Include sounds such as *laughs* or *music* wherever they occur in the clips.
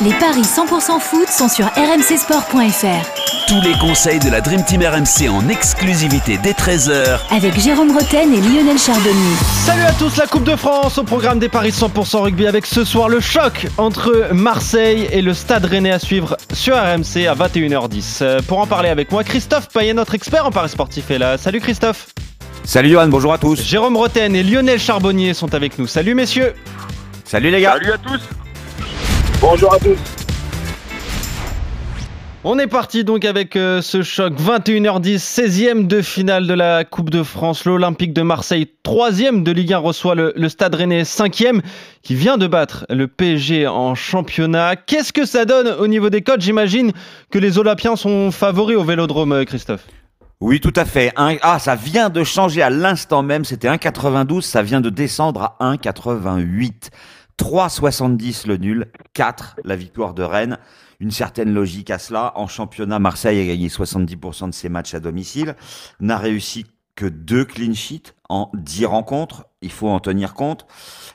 Les paris 100% foot sont sur rmcsport.fr. Tous les conseils de la Dream Team RMC en exclusivité dès 13h Avec Jérôme Roten et Lionel Charbonnier. Salut à tous, la Coupe de France au programme des paris 100% rugby avec ce soir le choc entre Marseille et le Stade Rennais à suivre sur RMC à 21h10. Euh, Pour en parler avec moi, Christophe Payet, notre expert en paris sportif est là. Salut Christophe. Salut Johan, bonjour à tous. Jérôme Roten et Lionel Charbonnier sont avec nous. Salut messieurs. Salut les gars. Salut à tous. Bonjour à tous. On est parti donc avec euh, ce choc 21h10, 16e de finale de la Coupe de France. L'Olympique de Marseille, 3e de Ligue 1, reçoit le, le Stade Rennais, 5e, qui vient de battre le PSG en championnat. Qu'est-ce que ça donne au niveau des codes J'imagine que les Olympiens sont favoris au Vélodrome, euh, Christophe. Oui, tout à fait. Un- Ah, ça vient de changer à l'instant même. C'était 1,92. Ça vient de descendre à 1,88. 3,70 le nul. 4 la victoire de Rennes. Une certaine logique à cela. En championnat, Marseille a gagné 70% de ses matchs à domicile. N'a réussi que deux clean sheets en 10 rencontres. Il faut en tenir compte.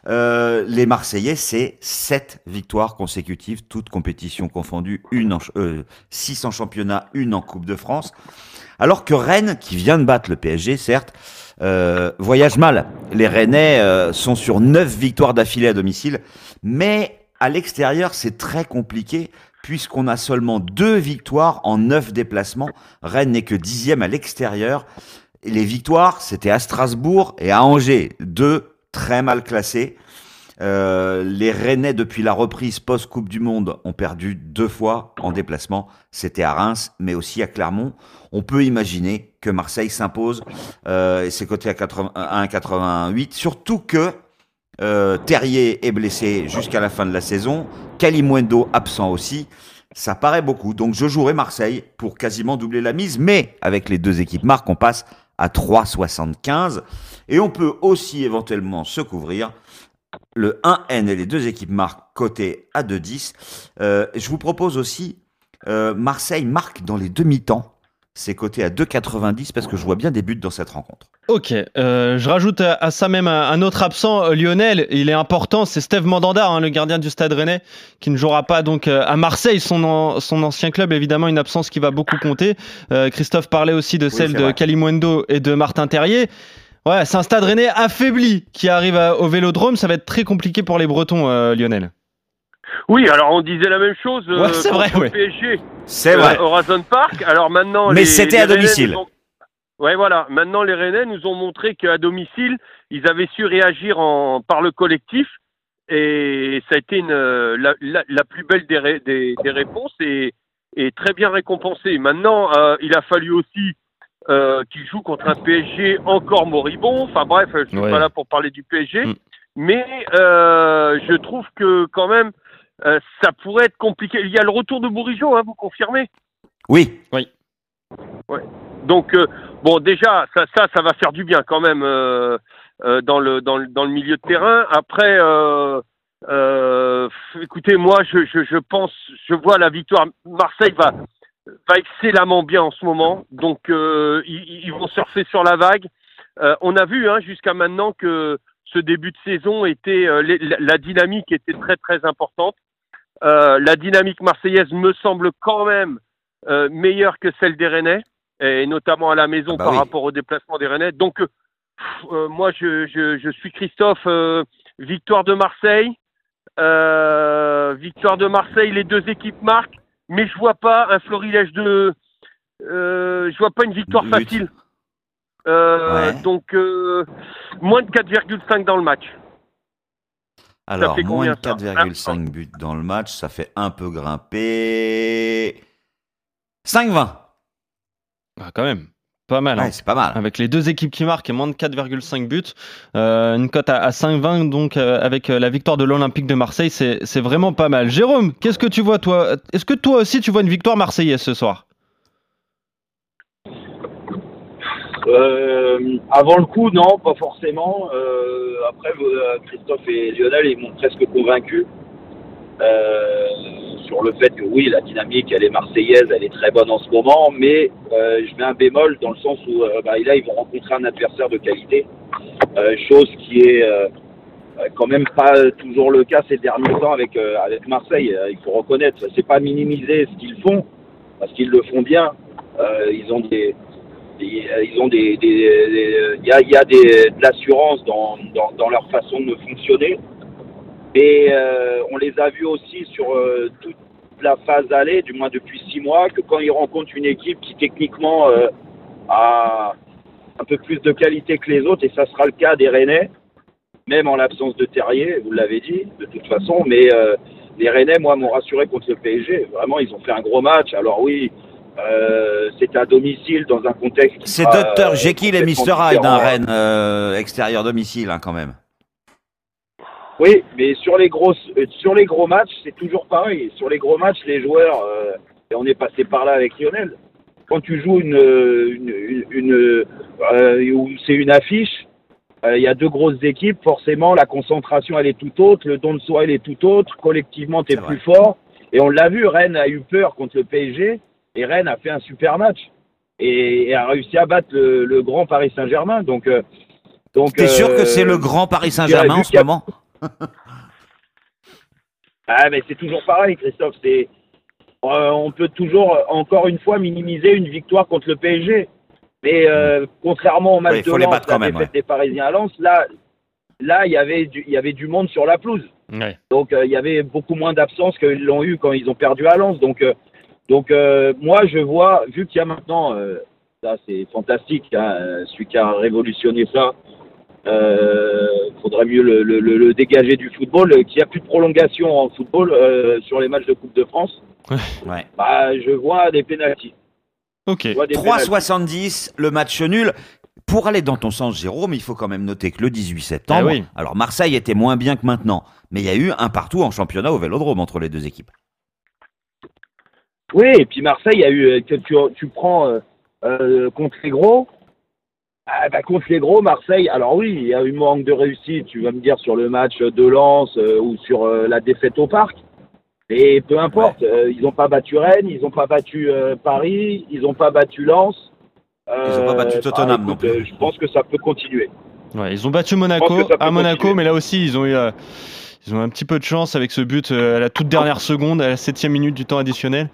Euh, les Marseillais, c'est 7 victoires consécutives, toutes compétitions confondues. Une en, ch- euh, 6 en championnat, une en Coupe de France. Alors que Rennes, qui vient de battre le PSG, certes, euh, voyage mal. Les Rennais euh, sont sur 9 victoires d'affilée à domicile, mais à l'extérieur, c'est très compliqué puisqu'on a seulement deux victoires en 9 déplacements. Rennes n'est que dixième à l'extérieur. Les victoires, c'était à Strasbourg et à Angers, deux très mal classés. Euh, les Rennais, depuis la reprise post-Coupe du Monde, ont perdu deux fois en déplacement. C'était à Reims, mais aussi à Clermont. On peut imaginer que Marseille s'impose euh, et c'est coté à 80 à 1,88. Surtout que euh, Terrier est blessé jusqu'à la fin de la saison. Kalimundo absent aussi. Ça paraît beaucoup. Donc je jouerai Marseille pour quasiment doubler la mise. Mais avec les deux équipes marques, on passe à 3,75. Et on peut aussi éventuellement se couvrir le 1N et les deux équipes marquent côté à 2,10. Euh, je vous propose aussi euh, Marseille marque dans les demi-temps. C'est coté à 2,90 parce que je vois bien des buts dans cette rencontre. Ok, euh, je rajoute à, à ça même un, autre absent, Lionel. Il est important, c'est Steve Mandanda, hein, le gardien du Stade Rennais, qui ne jouera pas donc à Marseille, son, an- son ancien club. Évidemment, une absence qui va beaucoup compter. Christophe parlait aussi de celle de vrai. Kalimundo et de Martin Terrier. Ouais, c'est un Stade Rennais affaibli qui arrive à- au Vélodrome. Ça va être très compliqué pour les Bretons, euh, Lionel. Oui, alors on disait la même chose euh, Ouais, c'est vrai, ouais. PSG C'est euh, vrai. au Horizon Park. Alors maintenant, Mais les- c'était les à domicile. ont- Ouais, voilà. Maintenant, les Rennais nous ont montré qu'à domicile, ils avaient su réagir en... par le collectif. Et ça a été une, euh, la, la- la plus belle des, ré- des, des réponses et, et très bien récompensé. Maintenant, euh, il a fallu aussi euh, qu'il joue contre un PSG encore moribond. Enfin bref, je suis Ouais. pas là pour parler du PSG. Mm. Mais euh, je trouve que quand même, euh, ça pourrait être compliqué. Il y a le retour de Bourigeau, hein, vous confirmez? Oui, Donc, euh, bon, déjà, ça, ça, ça va faire du bien quand même euh, euh, dans, le, dans, le, dans le milieu de terrain. Après, euh, euh, écoutez, moi, je, je, je pense, je vois la victoire. Marseille va, va excellemment bien en ce moment. Donc, euh, ils, ils vont surfer sur la vague. Euh, on a vu hein, jusqu'à maintenant que ce début de saison était, euh, les- la, dynamique était très, très importante. Euh, la dynamique marseillaise me semble quand même euh, meilleure que celle des Rennais et notamment à la maison Ah bah par oui. rapport au déplacement des Rennais. Donc, pff, euh, moi, je, je, je suis Christophe. euh, victoire de Marseille. Euh, victoire de Marseille, les deux équipes marquent, mais je vois pas un florilège de. Euh, je vois pas une victoire But. facile. Euh, Ouais. Donc, euh, moins de 4,5 dans le match. alors moins de combien, ça 4,5 buts dans le match, ça fait un peu grimper. 5,20. Ah, quand même. Pas mal. hein. C'est pas mal. Avec les deux équipes qui marquent et moins de 4,5 buts, Euh, une cote à, à 5,20 donc euh, avec euh, la victoire de l'Olympique de Marseille, c'est c'est vraiment pas mal. Jérôme, qu'est-ce que tu vois toi Est-ce que toi aussi tu vois une victoire marseillaise ce soir? Euh, avant le coup, non, pas forcément. Euh, après, euh, Christophe et Lionel, ils m'ont presque convaincu euh, sur le fait que oui, la dynamique, elle est marseillaise, elle est très bonne en ce moment, mais euh, je mets un bémol dans le sens où euh, bah, là, ils vont rencontrer un adversaire de qualité, euh, chose qui est quand même pas toujours le cas ces derniers temps avec avec Marseille. Il faut reconnaître, c'est pas minimiser ce qu'ils font parce qu'ils le font bien. Ils ont des ils ont des, il y a, y a de l'assurance dans, dans leur façon de fonctionner. Et euh, on les a vus aussi sur euh, toute la phase aller, du moins depuis six mois, que quand ils rencontrent une équipe qui techniquement euh, a un peu plus de qualité que les autres, et ça sera le cas des Rennais, même en l'absence de Terrier, vous l'avez dit, de toute façon, mais euh, les Rennais, moi, m'ont rassuré contre le PSG. Vraiment, ils ont fait un gros match. Alors oui, euh, c'était à domicile dans un contexte. C'est Dr euh, Jekyll et Mr Hyde, hein, différent. Rennes, euh, extérieur domicile, hein, quand même. Oui, mais sur les grosses, euh, sur les gros matchs, c'est toujours pareil. Sur les gros matchs, les joueurs, euh, et on est passé par là avec Lionel. Quand tu joues une, une, une, une, euh, c'est une affiche, euh, il y a deux grosses équipes. Forcément, la concentration elle est tout autre, le don de soi elle est tout autre. Collectivement, t'es plus fort. Et on l'a vu, Rennes a eu peur contre le PSG et Rennes a fait un super match et, et a réussi à battre le, le grand Paris Saint-Germain. Donc, euh, donc. T'es sûr que euh, c'est le grand Paris Saint-Germain en ce moment? *laughs* Ah, mais c'est toujours pareil, Christophe. C'est, euh, on peut toujours, encore une fois, minimiser une victoire contre le PSG. Mais euh, contrairement au match de Lens, la même, défaite ouais. des Parisiens à Lens, là, là, il y avait du, il y avait du monde sur la pelouse. Ouais. Donc, euh, il y avait beaucoup moins d'absence qu'ils l'ont eu quand ils ont perdu à Lens. Donc, donc moi, je vois, vu qu'il y a maintenant, ça c'est fantastique, hein, celui qui a révolutionné ça, euh, faudrait mieux le, le- le- le dégager du football, euh, qu'il n'y a plus de prolongation en football euh, sur les matchs de Coupe de France. Ouais. Bah, je vois des pénalties. Ok. Je vois des pénaltys. 3,70, le match nul. Pour aller dans ton sens, Jérôme, il faut quand même noter que le 18 septembre, oui. alors Marseille était moins bien que maintenant, mais il y a eu un partout en championnat au Vélodrome entre les deux équipes. Oui, et puis Marseille a eu que tu, tu prends euh, euh, contre les gros. Ah, bah, contre les gros, Marseille. Alors oui, il y a eu manque de réussite. Tu vas me dire sur le match de Lens euh, ou sur euh, la défaite au parc. Et peu importe, euh, ils n'ont pas battu Rennes, ils n'ont pas battu euh, Paris, ils n'ont pas battu Lens. Ils ont pas battu Euh, Tottenham bah, non plus. euh, je pense que ça peut continuer. Ouais, ils ont battu Monaco à Monaco, continuer. mais là aussi ils ont eu, euh, ils ont un petit peu de chance avec ce but euh, à la toute dernière seconde, à la septième minute du temps additionnel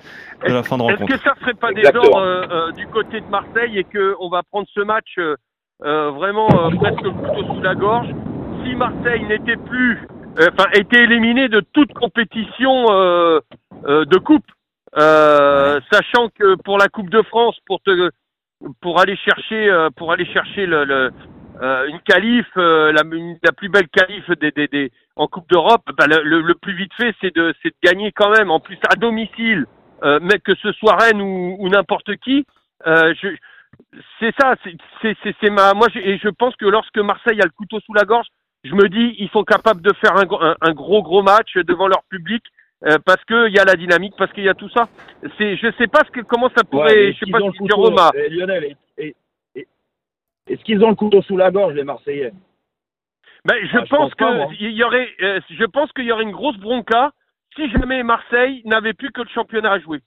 de la fin de Est-ce rencontre. que ça serait pas des genres euh, euh, du côté de Marseille et que on va prendre ce match euh, vraiment euh, presque le couteau sous la gorge si Marseille n'était plus, euh, enfin était éliminé de toute compétition euh, euh, de coupe, euh, sachant que pour la Coupe de France, pour te, pour aller chercher, pour aller chercher le, le, euh, une qualif, euh, la, une- la plus belle qualif des, des, des en Coupe d'Europe, bah, le, le- le plus vite fait, c'est de, c'est de gagner quand même. En plus à domicile, euh, mais que ce soit Rennes ou, ou n'importe qui, euh, je, c'est ça. C'est, c'est, c'est, ma, moi, je- et je pense que lorsque Marseille a le couteau sous la gorge, je me dis, ils sont capables de faire un, un, un gros gros match devant leur public. euh, parce qu'il y a la dynamique, parce qu'il y a tout ça. C'est, je sais pas ce que, comment ça pourrait, Ouais, je sais pas si le couteau, Jérôme a, euh, Lionel, est-ce qu'ils ont le couteau sous la gorge, les Marseillais? Ben, je Ah, je pense pense pas, moi. que il y aurait, euh, je pense qu'il y aurait une grosse bronca si jamais Marseille n'avait plus que le championnat à jouer.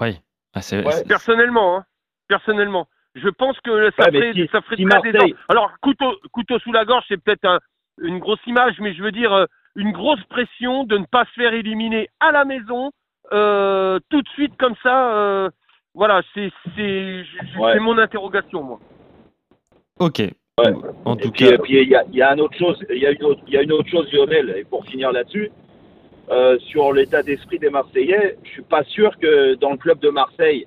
Oui. Ah, Ouais. Personnellement, hein. Personnellement, je pense que ça Ouais, ferait, si- ça ferait si très Marseille- désordre. Alors couteau, couteau sous la gorge, c'est peut-être un- une grosse image, mais je veux dire euh, une grosse pression de ne pas se faire éliminer à la maison euh, tout de suite comme ça. euh, voilà, Ouais. c'est mon interrogation moi. Ok. Ouais. En Et tout puis, cas, et puis, il y a, il y a une autre chose, il y a une autre, il y a une autre chose, Lionel, et pour finir là-dessus, euh, sur l'état d'esprit des Marseillais, je suis pas sûr que dans le club de Marseille,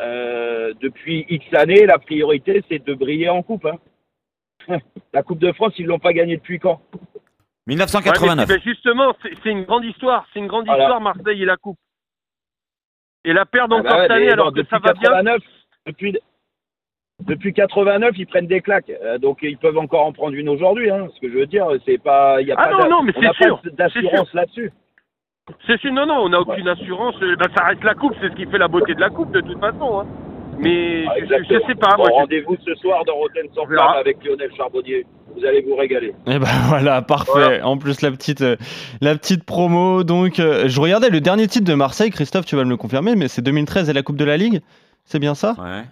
euh, depuis X années, la priorité c'est de briller en coupe. hein. *laughs* La Coupe de France, ils l'ont pas gagnée depuis quand? 1989. Ouais, mais, ben, justement, c'est une grande histoire. C'est une grande Voilà. histoire, Marseille et la Coupe. Et la perdre Ah encore bah ouais, cette année alors que ça va bien? 89, depuis, depuis 89, ils prennent des claques. Euh, donc ils peuvent encore en prendre une aujourd'hui. Hein. Ce que je veux dire, c'est pas, il y a Ah pas non, non, d'assurance là-dessus. C'est sûr, non, non, on n'a aucune assurance. Bah, ça reste la coupe, c'est ce qui fait la beauté de la coupe de toute façon. hein. Mais Ah, je, exactement. sais pas. Bon, rendez-vous ce soir dans Rotten sans flamme avec Lionel Charbonnier. Vous allez vous régaler. Et ben *laughs* voilà, parfait. Voilà. En plus la petite, euh, la petite promo. Donc, euh, je regardais le dernier titre de Marseille. Christophe, tu vas me le confirmer, mais c'est 2013 et la Coupe de la Ligue. C'est bien ça? Ouais.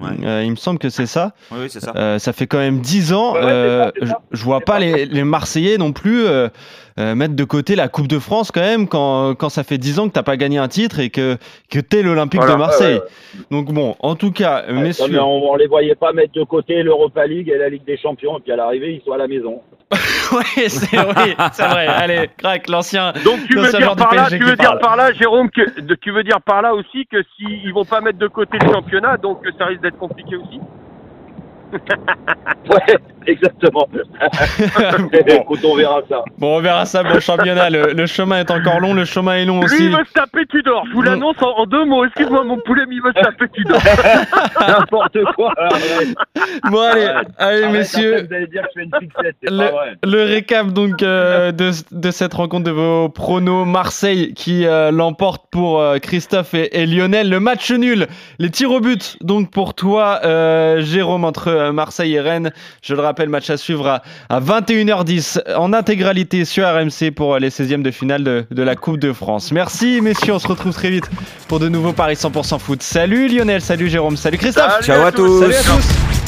Ouais. Euh, Il me semble que c'est ça. Oui, oui, c'est ça. Euh, ça fait quand même 10 ans. Ouais, euh, ça, c'est ça. je, je vois pas les, les Marseillais non plus euh, euh, mettre de côté la Coupe de France quand même quand, quand ça fait 10 ans que t'as pas gagné un titre et que, que t'es l'Olympique Voilà, de Marseille. ouais, Donc bon, en tout cas, Ouais, messieurs. non, mais on, on les voyait pas mettre de côté l'Europa League et la Ligue des Champions. Et puis à l'arrivée, ils sont à la maison. *laughs* ouais, c'est oui, c'est vrai. Allez, crac, l'ancien. Donc tu veux dire par là, tu veux dire par là, Jérôme, que tu veux dire par là aussi que s'ils ils vont pas mettre de côté le championnat, donc ça risque d'être compliqué aussi? Ouais, exactement. *laughs* Écoute, on verra ça. Bon, on verra ça pour le championnat. Le, le chemin est encore long, le chemin est long Lui, aussi. il veut se taper Tudor. Je vous l'annonce en, en deux mots. Excuse-moi, mon poulet, mais il veut se taper Tudor. *laughs* N'importe quoi. Bon, allez, Arrête. allez, Arrête, messieurs. après, Vous allez dire que je fais une fixette. C'est pas vrai. Le récap donc euh, de, de cette rencontre de vos pronos Marseille qui euh, l'emporte pour euh, Christophe et, et Lionel. Le match nul, les tirs au but donc pour toi euh, Jérôme entre euh, Marseille et Rennes. Je le rappelle, match à suivre à, à 21h10 en intégralité sur RMC pour euh, les 16e de finale de, de la Coupe de France. Merci messieurs, on se retrouve très vite pour de nouveaux Paris 100% foot. Salut Lionel, salut Jérôme, salut Christophe. Salut Ciao à tous. Salut à tous.